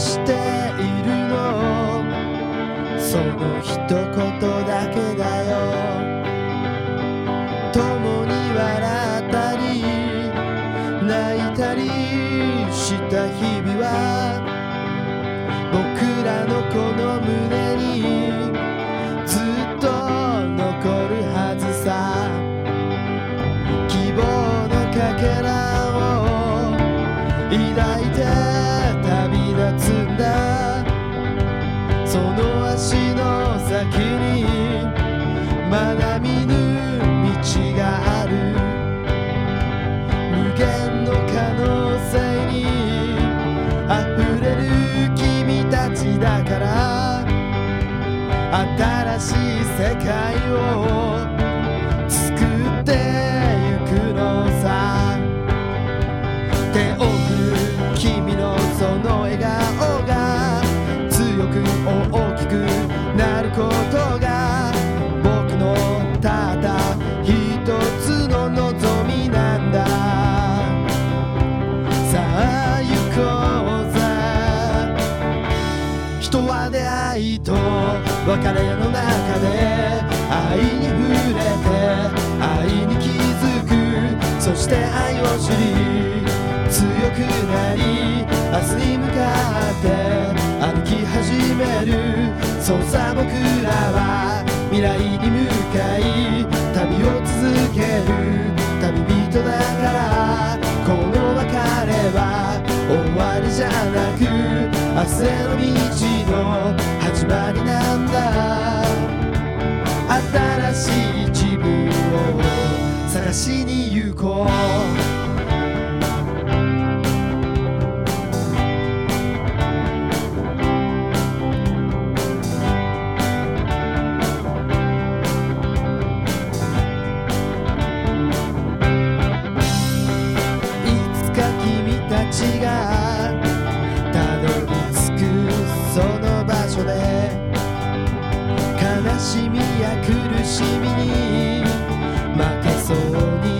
しているの。その一言だけだよ。共に笑ったり泣いたりした日々は僕らの好むその足の先にまだ見ぬ道がある無限の可能性に溢れる君たちだから新しい世界をれの中で愛に触れて愛に気づくそして愛を知り強くなり明日に向かって歩き始めるそうさ僕らは未来に向かい旅を続ける旅人だからこの別れは終わりじゃなく明日への道の始まりなんだ。新しい自分を探しに行こう。しみや苦しみに負けそうに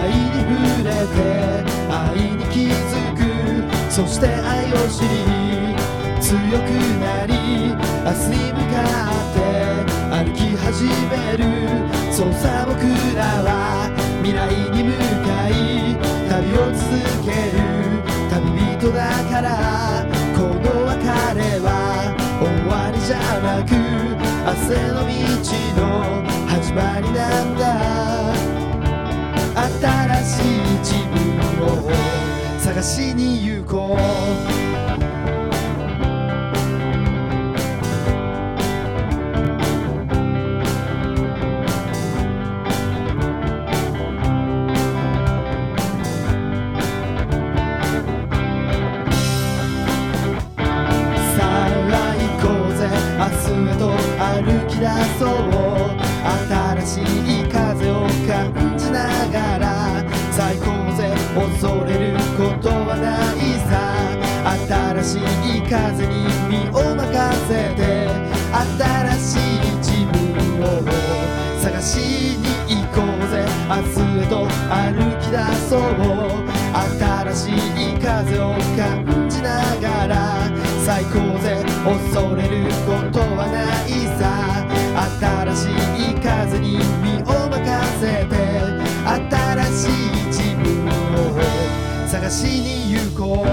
愛に触れて愛に気づくそして愛を知り強くなり明日に向かって歩き始める。そうさ僕らは未来に向かい旅を続ける。旅人だからこの別れは終わりじゃなく明日の道の始まりなんだ新しい自分を探しに行こうさあ行こうぜ明日へと歩き出そう新しい新しい風に身を任せて新しい自分を探しに行こうぜ明日へと歩き出そう新しい風を感じながら最高ぜ恐れることはないさ新しい風に身を任せて新しい自分を探しに行こう。